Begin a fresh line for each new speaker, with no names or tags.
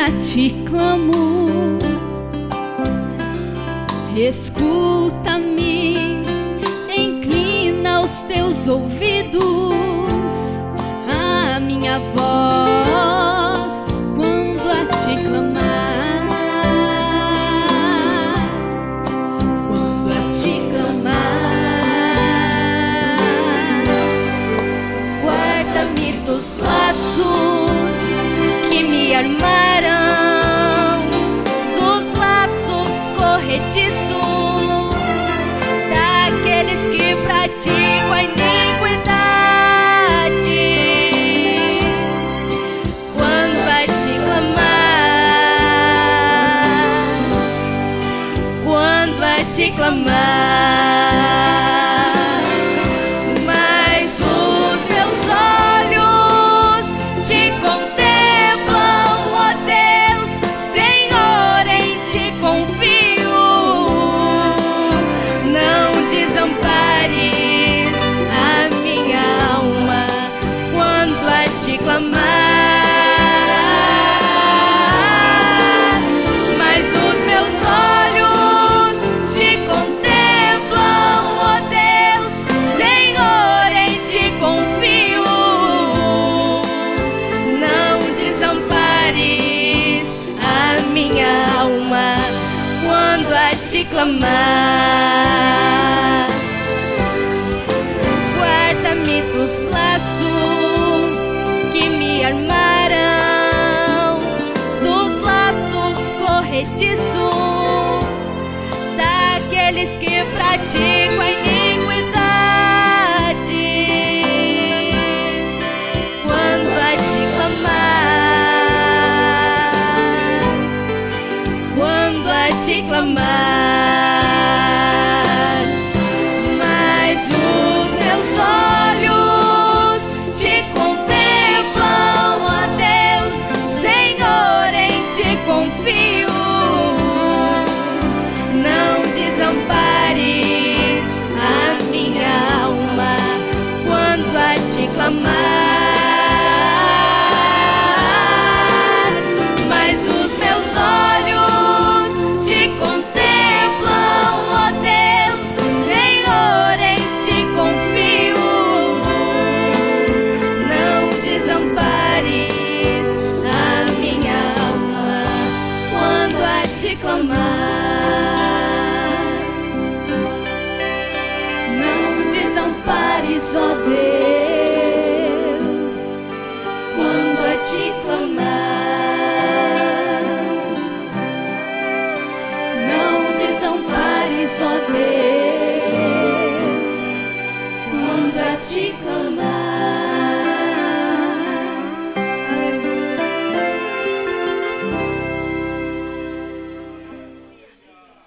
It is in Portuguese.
a ti clamo. Escuta-me, inclina os teus ouvidos a minha voz quando a ti clamar. Quando a ti clamar, guarda-me dos laços armaram, dos laços corrediços, daqueles que praticam a iniquidade. Quando a te clamar, quando a te clamar, te clamar. Guarda-me dos laços que me armaram, dos laços corrediços, daqueles que praticam quando quando